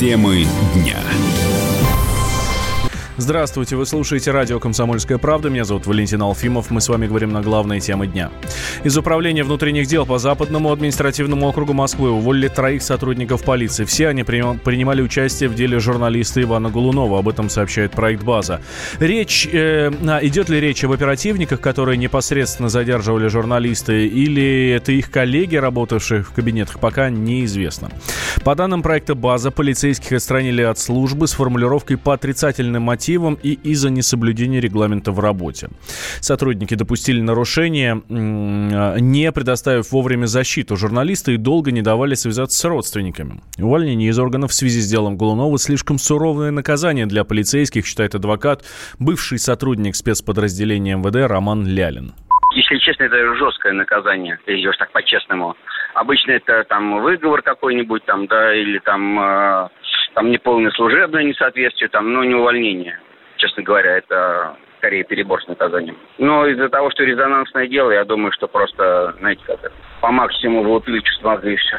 Темы дня. Здравствуйте, вы слушаете радио «Комсомольская правда». Меня зовут Валентин Алфимов. Мы с вами говорим на главные темы дня. Из Управления внутренних дел по Западному административному округу Москвы уволили троих сотрудников полиции. Все они принимали участие в деле журналиста Ивана Голунова. Об этом сообщает проект «База». Речь, э, идет ли речь об оперативниках, которые непосредственно задерживали журналисты, или это их коллеги, работавшие в кабинетах, пока неизвестно. По данным проекта «База», полицейских отстранили от службы с формулировкой по отрицательным мотивам мотивам и из-за несоблюдения регламента в работе. Сотрудники допустили нарушение, не предоставив вовремя защиту журналиста и долго не давали связаться с родственниками. Увольнение из органов в связи с делом Голунова слишком суровое наказание для полицейских, считает адвокат, бывший сотрудник спецподразделения МВД Роман Лялин. Если честно, это жесткое наказание, если идешь так по-честному. Обычно это там выговор какой-нибудь там, да, или там э, там неполное служебное несоответствие, там, ну, не увольнение. Честно говоря, это скорее перебор с наказанием. Но из-за того, что резонансное дело, я думаю, что просто, знаете, как по максимуму влупили чувства и все.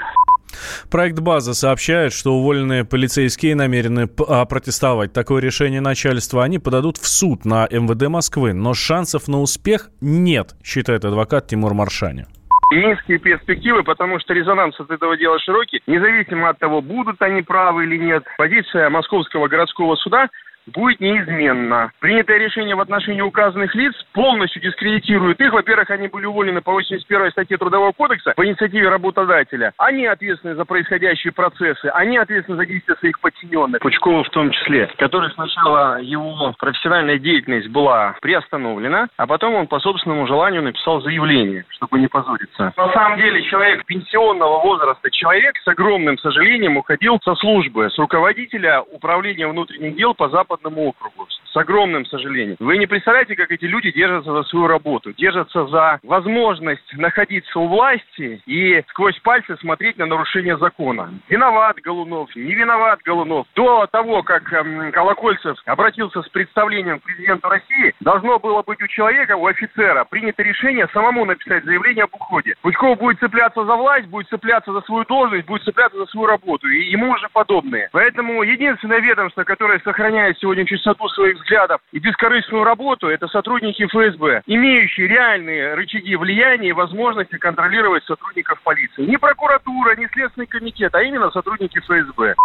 Проект «База» сообщает, что уволенные полицейские намерены а, протестовать такое решение начальства. Они подадут в суд на МВД Москвы, но шансов на успех нет, считает адвокат Тимур Маршани низкие перспективы, потому что резонанс от этого дела широкий. Независимо от того, будут они правы или нет, позиция Московского городского суда будет неизменно. Принятое решение в отношении указанных лиц полностью дискредитирует их. Во-первых, они были уволены по 81 статье Трудового кодекса по инициативе работодателя. Они ответственны за происходящие процессы, они ответственны за действия своих подчиненных. Пучкова в том числе, который сначала его профессиональная деятельность была приостановлена, а потом он по собственному желанию написал заявление, чтобы не позориться. На самом деле человек пенсионного возраста, человек с огромным сожалением уходил со службы, с руководителя управления внутренних дел по западу Западному округу. С огромным сожалением. Вы не представляете, как эти люди держатся за свою работу. Держатся за возможность находиться у власти и сквозь пальцы смотреть на нарушение закона. Виноват Голунов, не виноват Голунов. До того, как эм, Колокольцев обратился с представлением к президенту России, должно было быть у человека, у офицера, принято решение самому написать заявление об уходе. Пучков будет цепляться за власть, будет цепляться за свою должность, будет цепляться за свою работу. И ему уже подобные. Поэтому единственное ведомство, которое сохраняет сегодня чистоту своих взглядов и бескорыстную работу, это сотрудники ФСБ, имеющие реальные рычаги влияния и возможности контролировать сотрудников полиции. Не прокуратура, не Следственный комитет, а именно сотрудники ФСБ.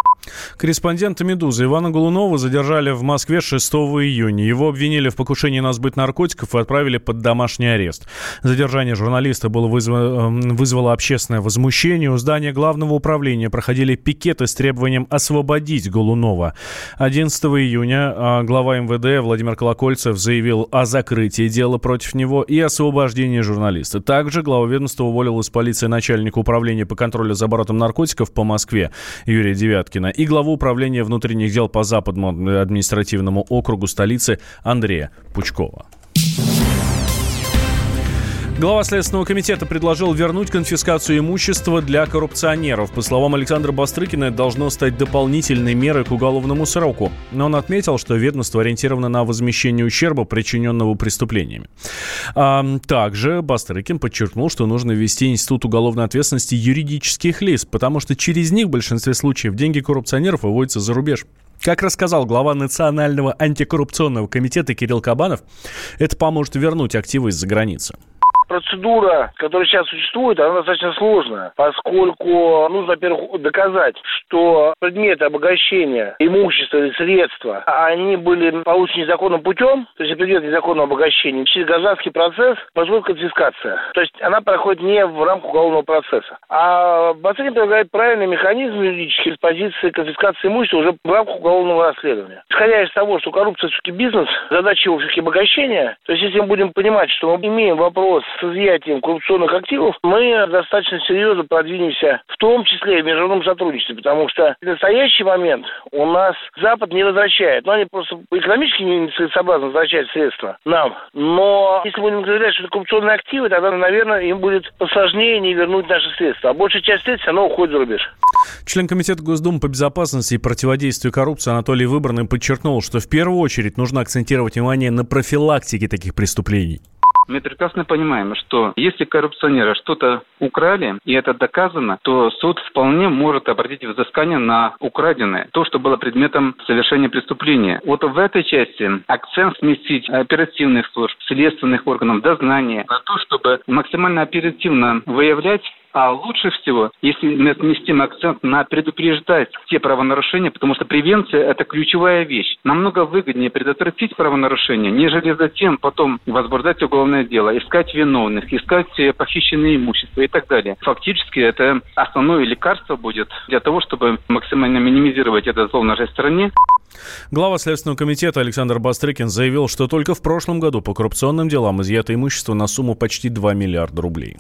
Корреспондента «Медузы» Ивана Голунова задержали в Москве 6 июня. Его обвинили в покушении на сбыт наркотиков и отправили под домашний арест. Задержание журналиста было вызвало, эм, вызвало общественное возмущение. У здания главного управления проходили пикеты с требованием освободить Голунова. 11 июня а, глава МВД Владимир Колокольцев заявил о закрытии дела против него и освобождении журналиста. Также глава ведомства уволил из полиции начальника управления по контролю за оборотом наркотиков по Москве Юрия Девяткина и главу управления внутренних дел по Западному административному округу столицы Андрея Пучкова. Глава Следственного комитета предложил вернуть конфискацию имущества для коррупционеров. По словам Александра Бастрыкина, это должно стать дополнительной мерой к уголовному сроку. Но он отметил, что ведомство ориентировано на возмещение ущерба, причиненного преступлениями. А, также Бастрыкин подчеркнул, что нужно ввести институт уголовной ответственности юридических лиц, потому что через них в большинстве случаев деньги коррупционеров выводятся за рубеж. Как рассказал глава Национального антикоррупционного комитета Кирилл Кабанов, это поможет вернуть активы из-за границы процедура, которая сейчас существует, она достаточно сложная, поскольку нужно, во-первых, доказать, что предметы обогащения имущества или средства, они были получены незаконным путем, то есть предмет незаконного обогащения. Через гражданский процесс происходит конфискация. То есть она проходит не в рамках уголовного процесса. А Бассейн предлагает правильный механизм юридический с позиции конфискации имущества уже в рамках уголовного расследования. Исходя из того, что коррупция все-таки бизнес, задача его все-таки обогащения, то есть если мы будем понимать, что мы имеем вопрос с изъятием коррупционных активов, мы достаточно серьезно продвинемся, в том числе и в международном сотрудничестве, потому что в настоящий момент у нас Запад не возвращает. Ну, они просто экономически не согласны возвращать средства нам. Но если будем говорить, что это коррупционные активы, тогда, наверное, им будет посложнее не вернуть наши средства. А большая часть средств, она уходит за рубеж. Член Комитета Госдумы по безопасности и противодействию коррупции Анатолий Выборный подчеркнул, что в первую очередь нужно акцентировать внимание на профилактике таких преступлений Мы прекрасно понимаем, что если коррупционеры что-то украли, и это доказано, то суд вполне может обратить взыскание на украденное, то, что было предметом совершения преступления. Вот в этой части акцент сместить оперативных служб, следственных органов, дознания на то, чтобы максимально оперативно выявлять а лучше всего, если мы сместим акцент на предупреждать те правонарушения, потому что превенция – это ключевая вещь. Намного выгоднее предотвратить правонарушения, нежели затем потом возбуждать уголовное дело, искать виновных, искать э, похищенные имущества и так далее. Фактически это основное лекарство будет для того, чтобы максимально минимизировать это зло в нашей стране. Глава Следственного комитета Александр Бастрыкин заявил, что только в прошлом году по коррупционным делам изъято имущество на сумму почти 2 миллиарда рублей.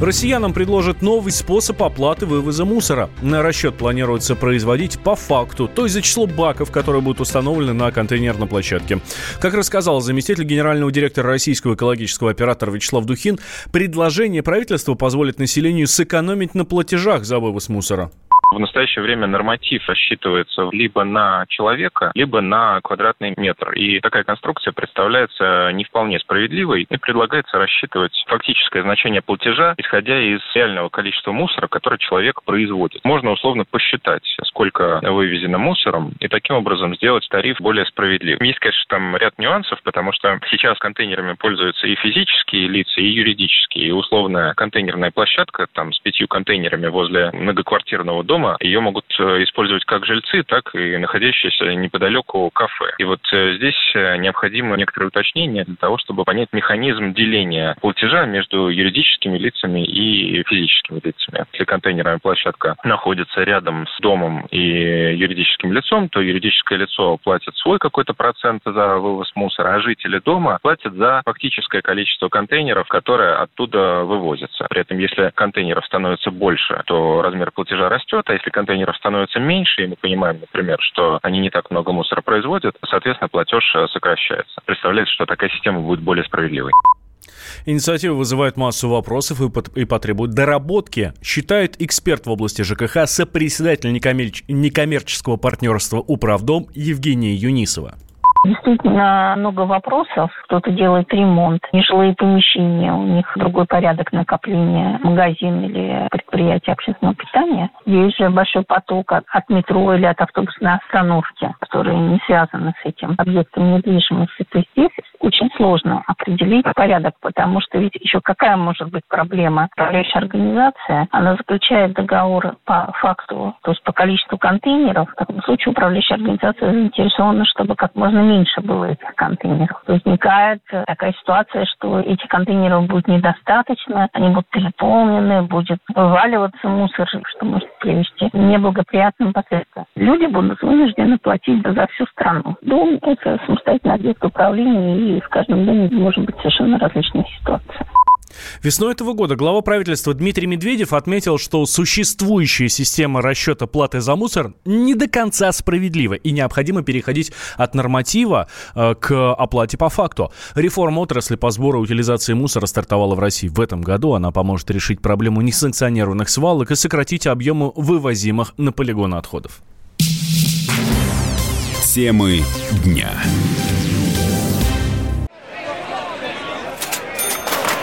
Россиянам предложат новый способ оплаты вывоза мусора. На расчет планируется производить по факту, то есть за число баков, которые будут установлены на контейнерной площадке. Как рассказал заместитель генерального директора российского экологического оператора Вячеслав Духин, предложение правительства позволит населению сэкономить на платежах за вывоз мусора. В настоящее время норматив рассчитывается либо на человека, либо на квадратный метр. И такая конструкция представляется не вполне справедливой и предлагается рассчитывать фактическое значение платежа, исходя из реального количества мусора, который человек производит. Можно условно посчитать, сколько вывезено мусором, и таким образом сделать тариф более справедливым. Есть, конечно, там ряд нюансов, потому что сейчас контейнерами пользуются и физические лица, и юридические. И условная контейнерная площадка там с пятью контейнерами возле многоквартирного дома дома, ее могут э, использовать как жильцы, так и находящиеся неподалеку кафе. И вот э, здесь э, необходимо некоторые уточнения для того, чтобы понять механизм деления платежа между юридическими лицами и физическими лицами. Если контейнерная площадка находится рядом с домом и юридическим лицом, то юридическое лицо платит свой какой-то процент за вывоз мусора, а жители дома платят за фактическое количество контейнеров, которые оттуда вывозятся. При этом, если контейнеров становится больше, то размер платежа растет, а если контейнеров становится меньше, и мы понимаем, например, что они не так много мусора производят, соответственно, платеж э, сокращается. Представляется, что такая система будет более справедливой. Инициатива вызывает массу вопросов и, потребует доработки, считает эксперт в области ЖКХ, сопредседатель некоммерческого партнерства «Управдом» Евгения Юнисова. Действительно много вопросов. Кто-то делает ремонт, нежилые помещения, у них другой порядок накопления, магазин или предприятие общественного питания. Есть же большой поток от, метро или от автобусной остановки, которые не связаны с этим объектом недвижимости. То есть здесь сложно определить порядок, потому что ведь еще какая может быть проблема? Управляющая организация, она заключает договор по факту, то есть по количеству контейнеров. В таком случае управляющая организация заинтересована, чтобы как можно меньше было этих контейнеров. Возникает такая ситуация, что этих контейнеров будет недостаточно, они будут переполнены, будет вываливаться мусор, что может привести к неблагоприятным последствиям. Люди будут вынуждены платить за всю страну. Дом – это самостоятельный объект управления, и в каждом доме может быть совершенно различная ситуация. Весной этого года глава правительства Дмитрий Медведев отметил, что существующая система расчета платы за мусор не до конца справедлива и необходимо переходить от норматива э, к оплате по факту. Реформа отрасли по сбору и утилизации мусора стартовала в России в этом году. Она поможет решить проблему несанкционированных свалок и сократить объемы вывозимых на полигоны отходов. Темы дня.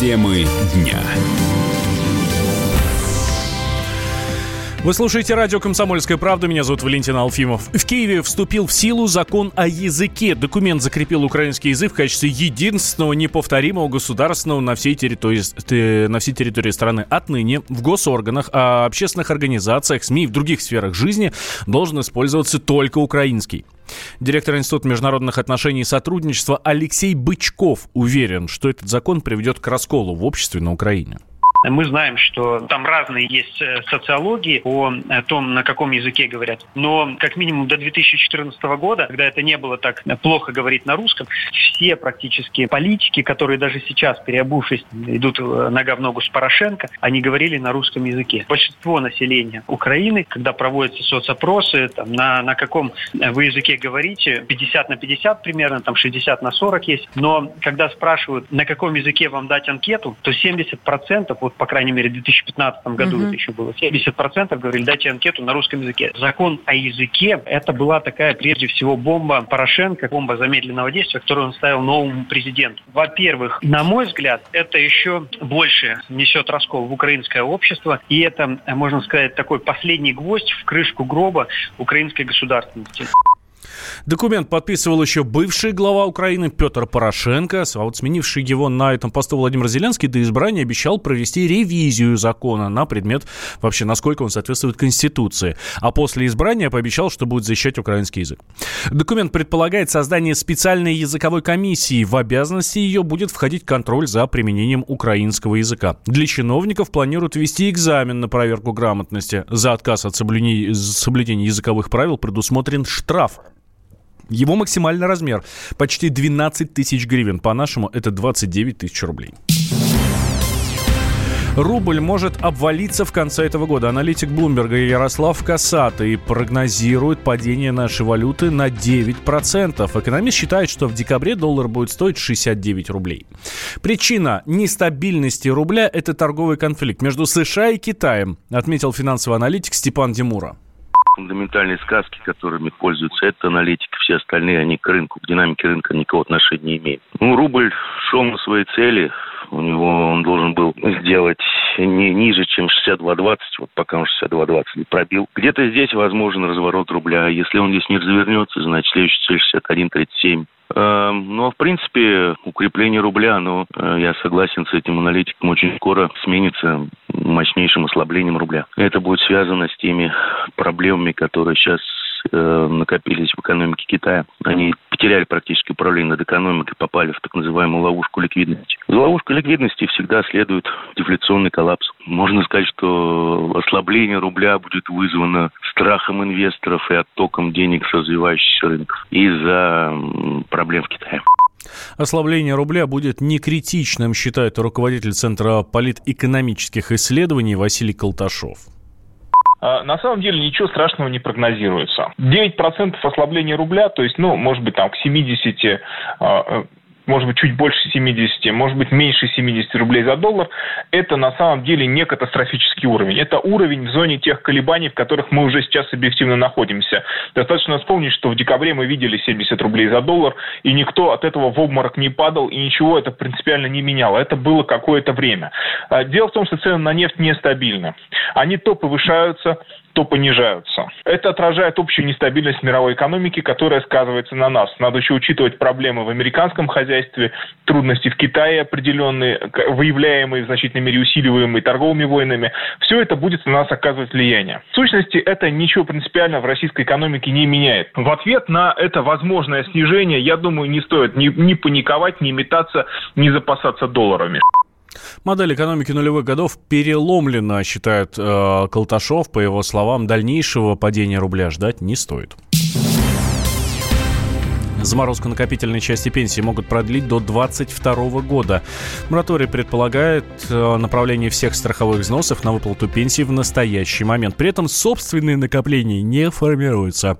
Темы дня. Вы слушаете радио «Комсомольская правда». Меня зовут Валентин Алфимов. В Киеве вступил в силу закон о языке. Документ закрепил украинский язык в качестве единственного неповторимого государственного на всей территории, на всей территории страны. Отныне в госорганах, общественных организациях, СМИ и в других сферах жизни должен использоваться только украинский. Директор Института международных отношений и сотрудничества Алексей Бычков уверен, что этот закон приведет к расколу в обществе на Украине. Мы знаем, что там разные есть э, социологии о том, на каком языке говорят. Но как минимум до 2014 года, когда это не было так плохо говорить на русском, все практически политики, которые даже сейчас, переобувшись, идут э, нога в ногу с Порошенко, они говорили на русском языке. Большинство населения Украины, когда проводятся соцопросы, там, на, на каком вы языке говорите, 50 на 50 примерно, там 60 на 40 есть, но когда спрашивают, на каком языке вам дать анкету, то 70%, вот по крайней мере в 2015 году угу. это еще было, 70% говорили, дайте анкету на русском языке. Закон о языке, это была такая прежде всего бомба Порошенко, бомба замедленного действия, которую он ставил новому президенту. Во-первых, на мой взгляд, это еще больше несет раскол в украинское общество, и это, можно сказать, такой последний гвоздь в крышку гроба украинской государственности. Документ подписывал еще бывший глава Украины Петр Порошенко, а вот сменивший его на этом посту Владимир Зеленский до избрания обещал провести ревизию закона на предмет вообще, насколько он соответствует Конституции. А после избрания пообещал, что будет защищать украинский язык. Документ предполагает создание специальной языковой комиссии. В обязанности ее будет входить контроль за применением украинского языка. Для чиновников планируют ввести экзамен на проверку грамотности. За отказ от соблюдения языковых правил предусмотрен штраф его максимальный размер почти 12 тысяч гривен. По-нашему это 29 тысяч рублей. Рубль может обвалиться в конце этого года. Аналитик Блумберга Ярослав Касатый прогнозирует падение нашей валюты на 9%. Экономист считает, что в декабре доллар будет стоить 69 рублей. Причина нестабильности рубля – это торговый конфликт между США и Китаем, отметил финансовый аналитик Степан Димура фундаментальные сказки, которыми пользуются это аналитики, все остальные, они к рынку, к динамике рынка никакого отношения не имеют. Ну, рубль шел на свои цели, у него он должен был сделать не ниже, чем 62.20, вот пока он 62.20 не пробил. Где-то здесь возможен разворот рубля. Если он здесь не развернется, значит, следующая цель 61.37. Эм, ну, а в принципе, укрепление рубля, но э, я согласен с этим аналитиком, очень скоро сменится мощнейшим ослаблением рубля. Это будет связано с теми проблемами, которые сейчас э, накопились в экономике Китая. Они потеряли практически управление над экономикой, попали в так называемую ловушку ликвидности. За ловушкой ликвидности всегда следует дефляционный коллапс. Можно сказать, что ослабление рубля будет вызвано страхом инвесторов и оттоком денег с развивающихся рынков из-за проблем в Китае. Ослабление рубля будет не критичным, считает руководитель Центра политэкономических исследований Василий Колташов. А, на самом деле ничего страшного не прогнозируется. 9% ослабления рубля, то есть, ну, может быть, там к 70 может быть, чуть больше 70, может быть, меньше 70 рублей за доллар, это на самом деле не катастрофический уровень. Это уровень в зоне тех колебаний, в которых мы уже сейчас объективно находимся. Достаточно вспомнить, что в декабре мы видели 70 рублей за доллар, и никто от этого в обморок не падал, и ничего это принципиально не меняло. Это было какое-то время. А, дело в том, что цены на нефть нестабильны. Они то повышаются, то понижаются. Это отражает общую нестабильность мировой экономики, которая сказывается на нас. Надо еще учитывать проблемы в американском хозяйстве, трудности в Китае определенные, выявляемые в значительной мере усиливаемые торговыми войнами. Все это будет на нас оказывать влияние. В сущности, это ничего принципиально в российской экономике не меняет. В ответ на это возможное снижение, я думаю, не стоит ни, ни паниковать, ни метаться, ни запасаться долларами. Модель экономики нулевых годов переломлена, считает э, Колташов. По его словам, дальнейшего падения рубля ждать не стоит. Заморозку накопительной части пенсии могут продлить до 2022 года. Мораторий предполагает э, направление всех страховых взносов на выплату пенсии в настоящий момент. При этом собственные накопления не формируются.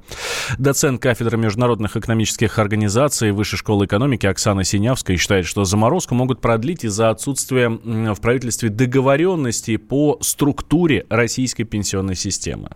Доцент кафедры международных экономических организаций Высшей школы экономики Оксана Синявская считает, что заморозку могут продлить из-за отсутствия в правительстве договоренности по структуре российской пенсионной системы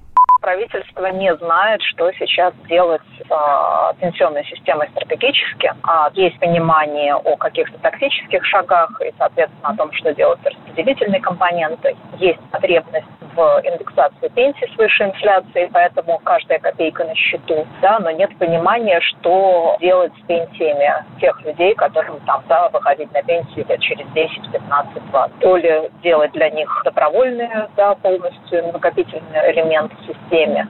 правительство не знает, что сейчас делать с э, пенсионной системой стратегически. А есть понимание о каких-то тактических шагах и, соответственно, о том, что делать с распределительной компонентой. Есть потребность в индексации пенсии с высшей инфляцией, поэтому каждая копейка на счету, да, но нет понимания, что делать с пенсиями тех людей, которым там, да, выходить на пенсию лет через 10, 15, 20. То ли делать для них добровольные, да, полностью накопительный элемент системы, системе,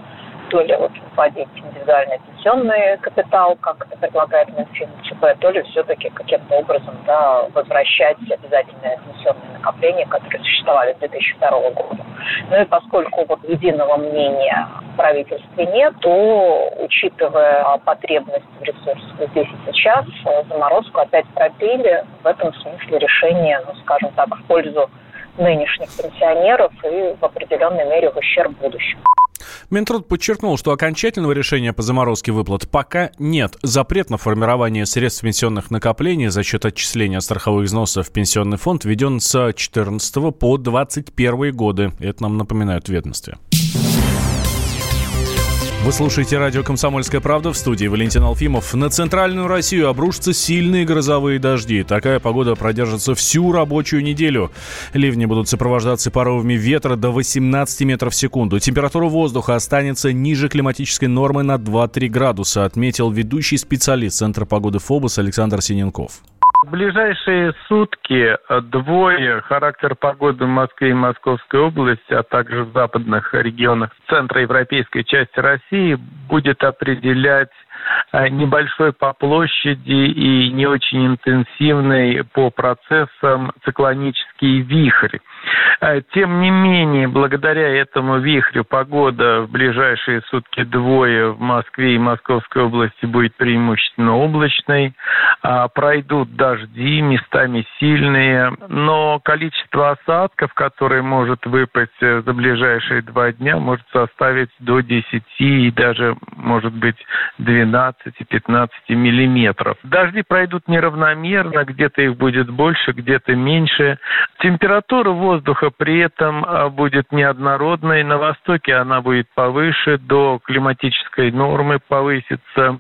то ли вот вводить индивидуальный пенсионный капитал, как это предлагает Минфин ЦБ, то ли все-таки каким-то образом да, возвращать обязательные пенсионные накопления, которые существовали с 2002 года. Ну и поскольку вот единого мнения в правительстве нет, то, учитывая потребность в ресурсах здесь и сейчас, заморозку опять пропили. В этом смысле решение, ну, скажем так, в пользу нынешних пенсионеров и в определенной мере в ущерб будущему. Минтруд подчеркнул, что окончательного решения по заморозке выплат пока нет. Запрет на формирование средств пенсионных накоплений за счет отчисления страховых взносов в пенсионный фонд введен с 14 по 21 годы. Это нам напоминают ведомстве. Вы слушаете радио «Комсомольская правда» в студии Валентин Алфимов. На центральную Россию обрушатся сильные грозовые дожди. Такая погода продержится всю рабочую неделю. Ливни будут сопровождаться порывами ветра до 18 метров в секунду. Температура воздуха останется ниже климатической нормы на 2-3 градуса, отметил ведущий специалист Центра погоды ФОБОС Александр Синенков. В ближайшие сутки двое характер погоды в Москве и Московской области, а также в западных регионах центроевропейской части России будет определять небольшой по площади и не очень интенсивный по процессам циклонический вихрь. Э, тем не менее, благодаря этому вихрю погода в ближайшие сутки двое в Москве и Московской области будет преимущественно облачной. А, пройдут дожди, местами сильные, но количество осадков, которое может выпасть э, за ближайшие два дня, может составить до 10 и даже, может быть, 12 12-15 миллиметров. Дожди пройдут неравномерно, где-то их будет больше, где-то меньше. Температура воздуха при этом а, будет неоднородной. На востоке она будет повыше, до климатической нормы повысится.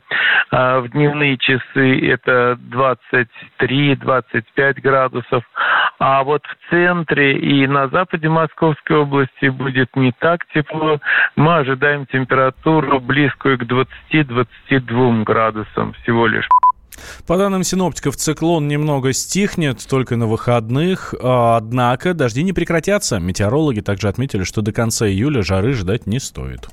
А, в дневные часы это 23-25 градусов. А вот в центре и на западе Московской области будет не так тепло. Мы ожидаем температуру близкую к 20-22 градусам всего лишь. По данным синоптиков, циклон немного стихнет только на выходных, а, однако дожди не прекратятся. Метеорологи также отметили, что до конца июля жары ждать не стоит.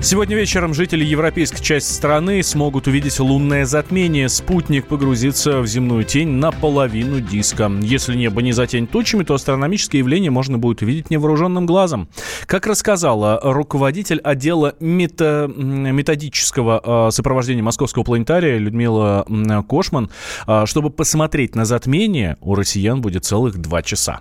Сегодня вечером жители европейской части страны смогут увидеть лунное затмение. Спутник погрузится в земную тень наполовину диска. Если небо не затянет тучами, то астрономическое явление можно будет увидеть невооруженным глазом. Как рассказала руководитель отдела мета... методического а, сопровождения Московского планетария Людмила Кошман, а, чтобы посмотреть на затмение, у россиян будет целых два часа.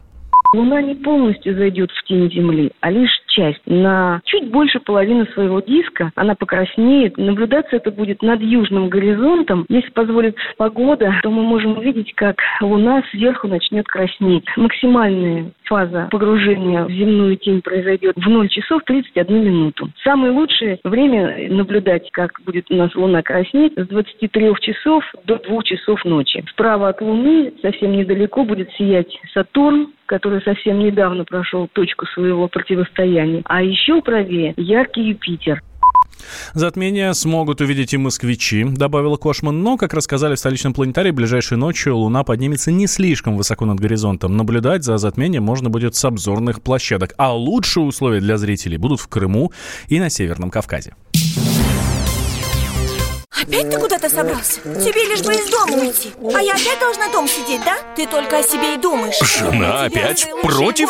Луна не полностью зайдет в тень Земли, а лишь часть. На чуть больше половины своего диска она покраснеет. Наблюдаться это будет над южным горизонтом. Если позволит погода, то мы можем увидеть, как Луна сверху начнет краснеть. Максимальная фаза погружения в земную тень произойдет в 0 часов 31 минуту. Самое лучшее время наблюдать, как будет у нас Луна краснеть, с 23 часов до 2 часов ночи. Справа от Луны совсем недалеко будет сиять Сатурн, который совсем недавно прошел точку своего противостояния. А еще правее яркий Юпитер. Затмение смогут увидеть и москвичи, добавила Кошман. Но, как рассказали в столичном планетарии, ближайшей ночью Луна поднимется не слишком высоко над горизонтом. Наблюдать за затмением можно будет с обзорных площадок. А лучшие условия для зрителей будут в Крыму и на Северном Кавказе. Опять ты куда-то собрался? Тебе лишь бы из дома уйти А я опять должна дома сидеть, да? Ты только о себе и думаешь Жена опять против?